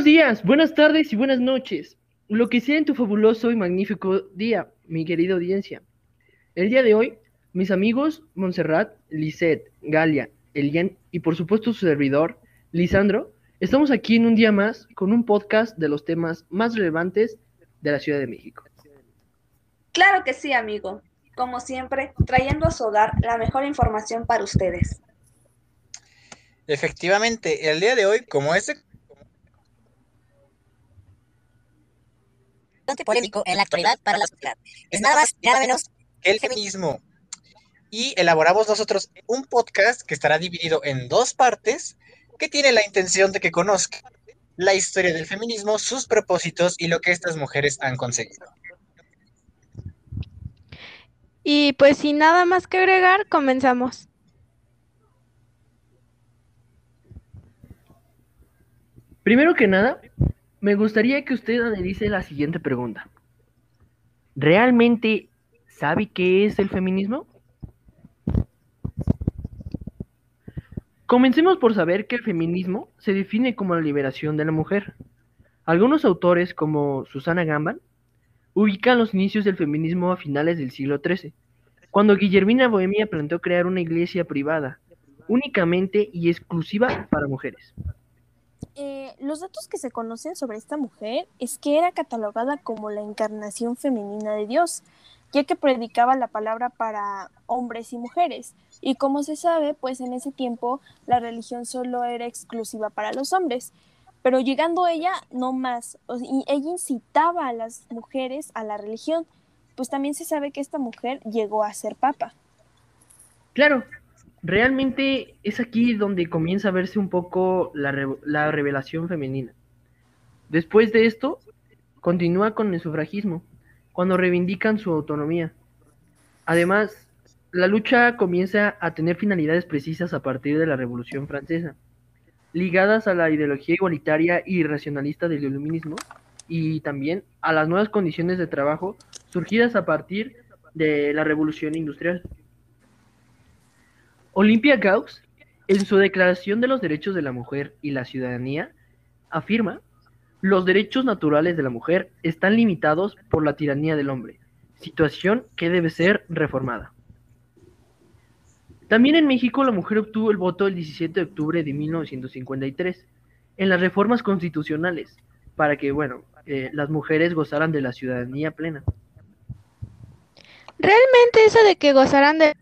Buenos días, buenas tardes y buenas noches. Lo que sea en tu fabuloso y magnífico día, mi querida audiencia. El día de hoy, mis amigos Montserrat, Lisette, Galia, Elian y por supuesto su servidor, Lisandro, estamos aquí en un día más con un podcast de los temas más relevantes de la Ciudad de México. Claro que sí, amigo. Como siempre, trayendo a su hogar la mejor información para ustedes. Efectivamente, el día de hoy, como polémico en la actualidad para la sociedad, es nada más, nada menos que el feminismo. Y elaboramos nosotros un podcast que estará dividido en dos partes, que tiene la intención de que conozca la historia del feminismo, sus propósitos y lo que estas mujeres han conseguido. Y pues sin nada más que agregar, comenzamos. Primero que nada, me gustaría que usted analice la siguiente pregunta. ¿Realmente sabe qué es el feminismo? Comencemos por saber que el feminismo se define como la liberación de la mujer. Algunos autores, como Susana Gamban, ubican los inicios del feminismo a finales del siglo XIII, cuando Guillermina Bohemia planteó crear una iglesia privada, únicamente y exclusiva para mujeres. Eh, los datos que se conocen sobre esta mujer es que era catalogada como la encarnación femenina de Dios, ya que predicaba la palabra para hombres y mujeres. Y como se sabe, pues en ese tiempo la religión solo era exclusiva para los hombres. Pero llegando ella, no más. ella incitaba a las mujeres a la religión. Pues también se sabe que esta mujer llegó a ser papa. Claro, realmente es aquí donde comienza a verse un poco la, la revelación femenina. Después de esto, continúa con el sufragismo, cuando reivindican su autonomía. Además, la lucha comienza a tener finalidades precisas a partir de la Revolución Francesa, ligadas a la ideología igualitaria y racionalista del iluminismo y también a las nuevas condiciones de trabajo surgidas a partir de la Revolución Industrial. Olympia Gauss, en su Declaración de los Derechos de la Mujer y la Ciudadanía, afirma, los derechos naturales de la mujer están limitados por la tiranía del hombre, situación que debe ser reformada. También en México la mujer obtuvo el voto el 17 de octubre de 1953 en las reformas constitucionales para que, bueno, eh, las mujeres gozaran de la ciudadanía plena. Realmente eso de que gozaran de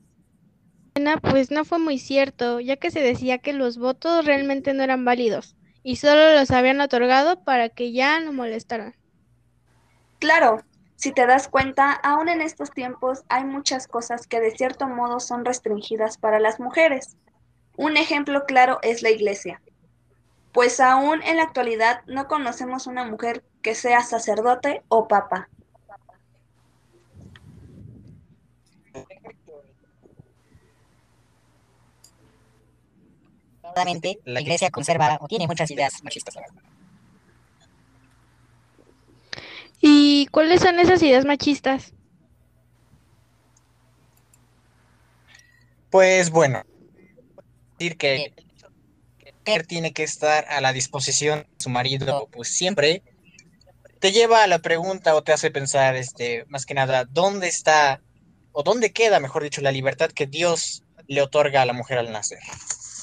pues no fue muy cierto, ya que se decía que los votos realmente no eran válidos y solo los habían otorgado para que ya no molestaran. Claro, si te das cuenta, aún en estos tiempos hay muchas cosas que de cierto modo son restringidas para las mujeres. Un ejemplo claro es la iglesia. Pues aún en la actualidad no conocemos una mujer que sea sacerdote o papa. La iglesia conserva o tiene muchas ideas machistas. ¿Y cuáles son esas ideas machistas? Pues bueno, decir que mujer tiene que estar a la disposición de su marido, pues siempre te lleva a la pregunta o te hace pensar, este, más que nada, ¿dónde está o dónde queda, mejor dicho, la libertad que Dios le otorga a la mujer al nacer?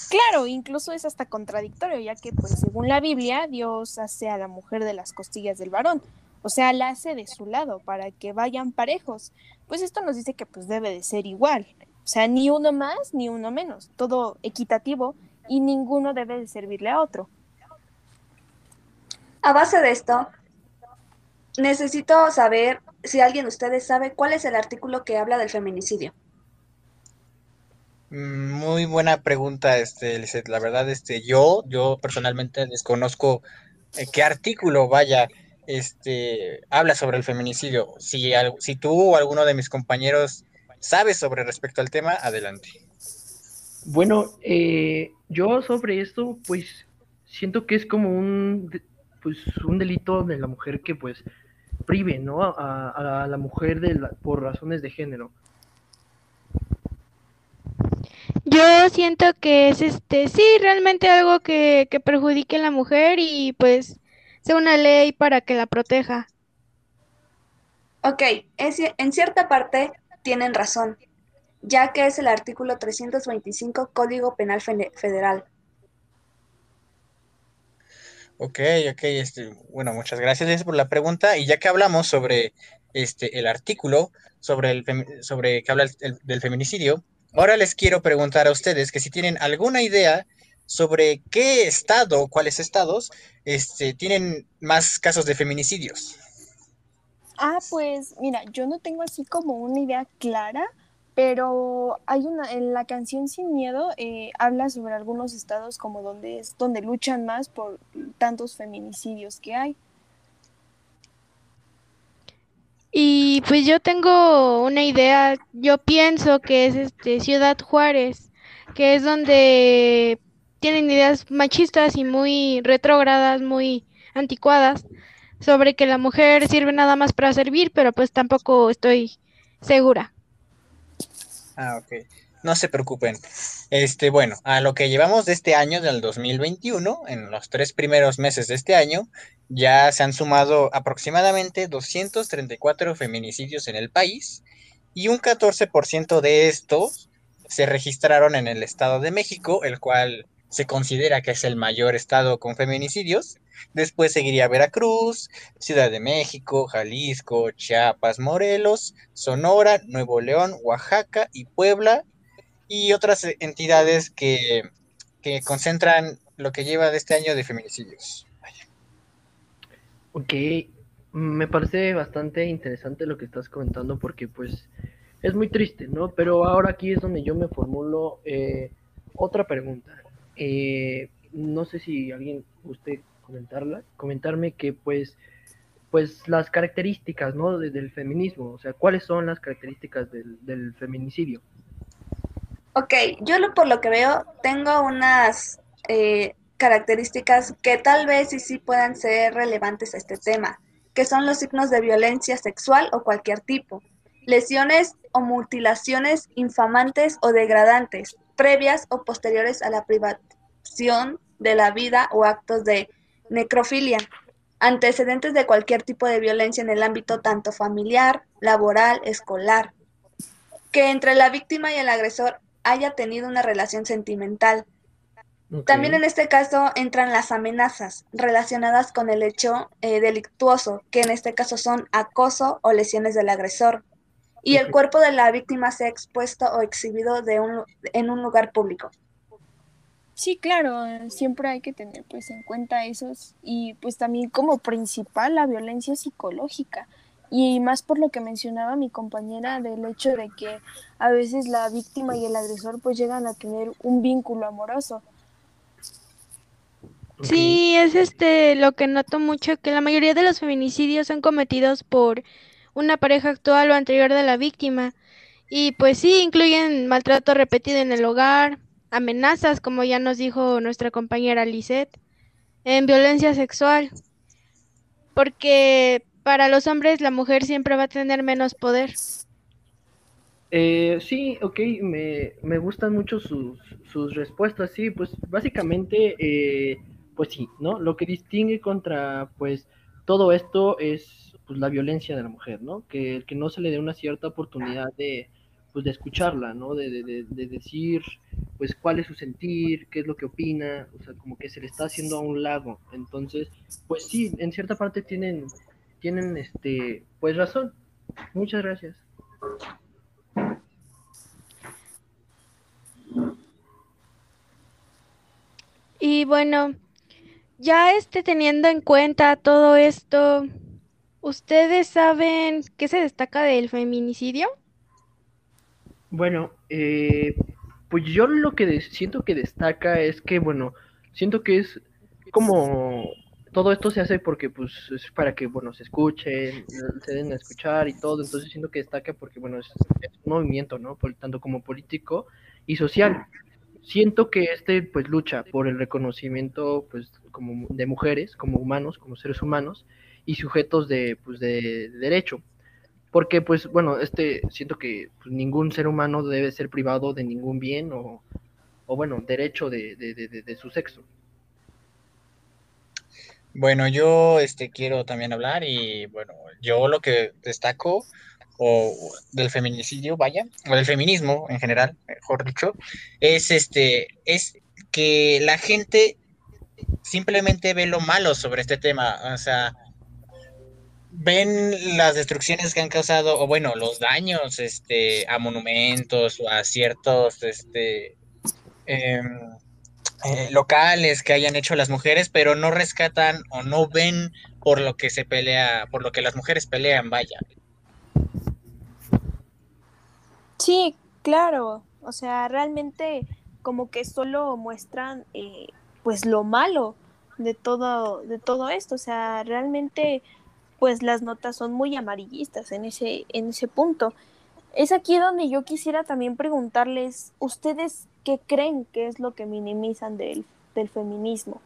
Claro, incluso es hasta contradictorio, ya que pues según la Biblia, Dios hace a la mujer de las costillas del varón, o sea, la hace de su lado para que vayan parejos. Pues esto nos dice que pues debe de ser igual, o sea, ni uno más ni uno menos, todo equitativo y ninguno debe de servirle a otro. A base de esto, necesito saber si alguien de ustedes sabe cuál es el artículo que habla del feminicidio. Muy buena pregunta, este, La verdad, este, yo, yo personalmente desconozco eh, qué artículo, vaya, este, habla sobre el feminicidio. Si, si tú o alguno de mis compañeros sabe sobre respecto al tema, adelante. Bueno, eh, yo sobre esto, pues, siento que es como un, pues, un delito de la mujer que, pues, prive, ¿no? A, la mujer de por razones de género. Yo siento que es este, sí, realmente algo que, que perjudique a la mujer y pues sea una ley para que la proteja. Ok, es- en cierta parte tienen razón, ya que es el artículo 325 Código Penal Fede- Federal. Ok, ok, este, bueno, muchas gracias Liz, por la pregunta. Y ya que hablamos sobre este el artículo, sobre el sobre que habla el- el- del feminicidio, ahora les quiero preguntar a ustedes que si tienen alguna idea sobre qué estado cuáles estados este, tienen más casos de feminicidios. Ah, pues mira, yo no tengo así como una idea clara, pero hay una, en la canción Sin Miedo eh, habla sobre algunos estados como donde es, donde luchan más por tantos feminicidios que hay. Y pues yo tengo una idea, yo pienso que es este Ciudad Juárez, que es donde tienen ideas machistas y muy retrógradas, muy anticuadas, sobre que la mujer sirve nada más para servir, pero pues tampoco estoy segura. Ah, ok. No se preocupen. Este, bueno, a lo que llevamos de este año, del 2021, en los tres primeros meses de este año, ya se han sumado aproximadamente 234 feminicidios en el país y un 14% de estos se registraron en el Estado de México, el cual se considera que es el mayor estado con feminicidios. Después seguiría Veracruz, Ciudad de México, Jalisco, Chiapas, Morelos, Sonora, Nuevo León, Oaxaca y Puebla y otras entidades que, que concentran lo que lleva de este año de feminicidios. Ok, me parece bastante interesante lo que estás comentando porque pues es muy triste, ¿no? Pero ahora aquí es donde yo me formulo eh, otra pregunta. Eh, no sé si alguien guste comentarla, comentarme que pues pues las características, ¿no? de- del feminismo, o sea, ¿cuáles son las características del feminicidio? Ok, yo lo, por lo que veo tengo unas eh, características que tal vez y sí puedan ser relevantes a este tema, que son los signos de violencia sexual o cualquier tipo, lesiones o mutilaciones infamantes o degradantes, previas o posteriores a la privación de la vida o actos de necrofilia, antecedentes de cualquier tipo de violencia en el ámbito tanto familiar, laboral, escolar, que entre la víctima y el agresor haya tenido una relación sentimental. También en este caso entran las amenazas relacionadas con el hecho eh, delictuoso, que en este caso son acoso o lesiones del agresor, y el cuerpo de la víctima sea expuesto o exhibido de un, en un lugar público. Sí, claro, siempre hay que tener pues en cuenta esos y pues también como principal la violencia psicológica y más por lo que mencionaba mi compañera del hecho de que a veces la víctima y el agresor pues llegan a tener un vínculo amoroso. Sí, es este lo que noto mucho, que la mayoría de los feminicidios son cometidos por una pareja actual o anterior de la víctima. Y pues sí, incluyen maltrato repetido en el hogar, amenazas, como ya nos dijo nuestra compañera Lisette, en violencia sexual, porque para los hombres la mujer siempre va a tener menos poder. Eh, sí, ok, me, me gustan mucho sus, sus respuestas, sí, pues básicamente, eh, pues sí, ¿no? Lo que distingue contra, pues, todo esto es, pues, la violencia de la mujer, ¿no? Que, que no se le dé una cierta oportunidad de, pues, de escucharla, ¿no? De, de, de, de decir, pues, cuál es su sentir, qué es lo que opina, o sea, como que se le está haciendo a un lado, entonces, pues sí, en cierta parte tienen, tienen, este, pues, razón. Muchas gracias. Y bueno, ya este teniendo en cuenta todo esto, ¿ustedes saben qué se destaca del feminicidio? Bueno, eh, pues yo lo que siento que destaca es que, bueno, siento que es como todo esto se hace porque, pues, es para que, bueno, se escuchen, se den a escuchar y todo, entonces siento que destaca porque, bueno, es, un movimiento, ¿no? Por- tanto como político y social. Siento que este, pues, lucha por el reconocimiento, pues, como de mujeres, como humanos, como seres humanos y sujetos de, pues, de derecho porque pues bueno, este siento que pues, ningún ser humano debe ser privado de ningún bien o, o bueno, derecho de, de, de, de- de su sexo. Bueno, yo este, quiero también hablar y bueno, yo lo que destaco o del feminicidio, vaya, o del feminismo en general, mejor dicho, es este, es que la gente simplemente ve lo malo sobre este tema, o sea, ven las destrucciones que han causado, o bueno, los daños este, a monumentos o a ciertos este, em, eh, locales que hayan hecho las mujeres, pero no rescatan o no ven por lo que se pelea, por lo que las mujeres pelean, vaya. Sí, claro. O sea, realmente como que solo muestran eh, pues lo malo de todo, de todo esto. O sea, realmente pues las notas son muy amarillistas en ese, en ese punto. Es aquí donde yo quisiera también preguntarles, ¿ustedes qué creen que es lo que minimizan del, del feminismo?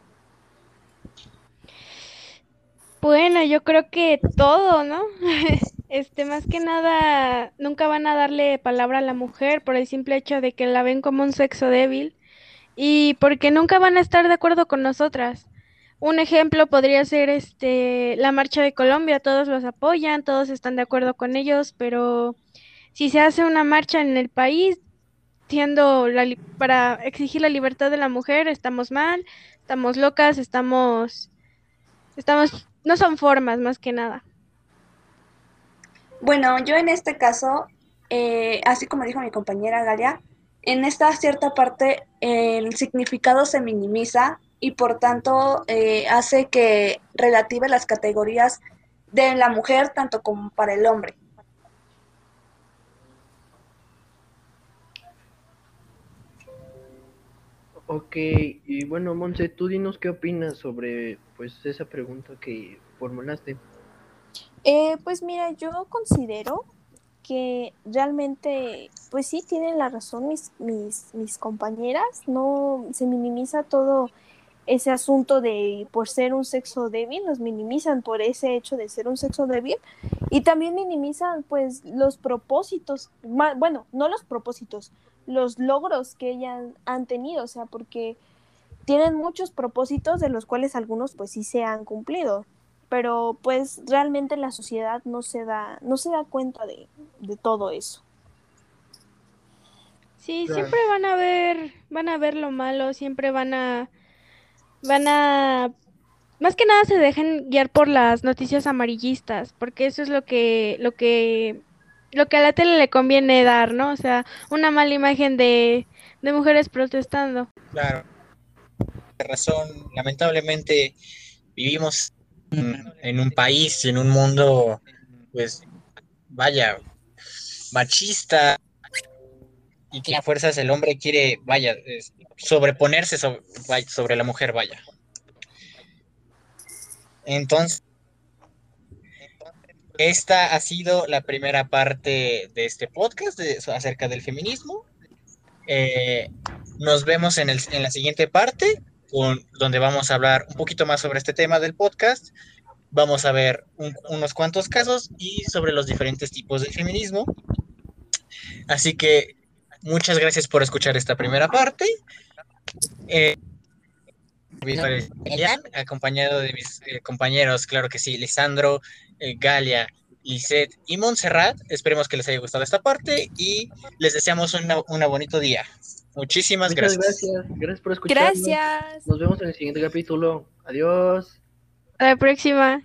Bueno, yo creo que todo, ¿no? Este, más que nada, nunca van a darle palabra a la mujer por el simple hecho de que la ven como un sexo débil y porque nunca van a estar de acuerdo con nosotras. Un ejemplo podría ser este la marcha de Colombia, todos los apoyan, todos están de acuerdo con ellos, pero si se hace una marcha en el país li- para exigir la libertad de la mujer, estamos mal, estamos locas, estamos estamos no son formas más que nada. Bueno, yo en este caso, eh, así como dijo mi compañera Galia, en esta cierta parte el significado se minimiza y por tanto eh, hace que relative las categorías de la mujer tanto como para el hombre. Ok, y bueno, Monse, tú dinos qué opinas sobre pues esa pregunta que formulaste. Eh, pues mira, yo considero que realmente, pues sí, tienen la razón mis, mis, compañeras, no se minimiza todo ese asunto de por ser un sexo débil, los minimizan por ese hecho de ser un sexo débil y también minimizan pues los propósitos, bueno, no los propósitos, los logros que ellas han tenido, o sea, porque tienen muchos propósitos de los cuales algunos pues sí se han cumplido pero pues realmente la sociedad no se da, no se da cuenta de, de todo eso. Sí, Claro. siempre van a ver, van a ver lo malo, siempre van a, van a, más que nada se dejan guiar por las noticias amarillistas, porque eso es lo que, lo que, lo que a la tele le conviene dar, ¿no? O sea, una mala imagen de, de mujeres protestando. Claro, razón. Lamentablemente vivimos en, un país, en un mundo, pues, vaya, machista y que fuerzas el hombre quiere, vaya, sobreponerse sobre, sobre la mujer, vaya. Entonces, esta ha sido la primera parte de este podcast de- acerca del feminismo. Eh, nos vemos en, el- en la siguiente parte, con- donde vamos a hablar un poquito más sobre este tema del podcast. Vamos a ver un- unos cuantos casos y sobre los diferentes tipos de feminismo. Así que muchas gracias por escuchar esta primera parte. Eh, acompañado de mis eh, compañeros, claro que sí, Lisandro, Galia, Lisette y Montserrat. Esperemos que les haya gustado esta parte y les deseamos una, una bonito día. Muchísimas Muchas gracias. gracias, gracias por escucharnos. Gracias. Nos vemos en el siguiente capítulo. Adiós. A la próxima.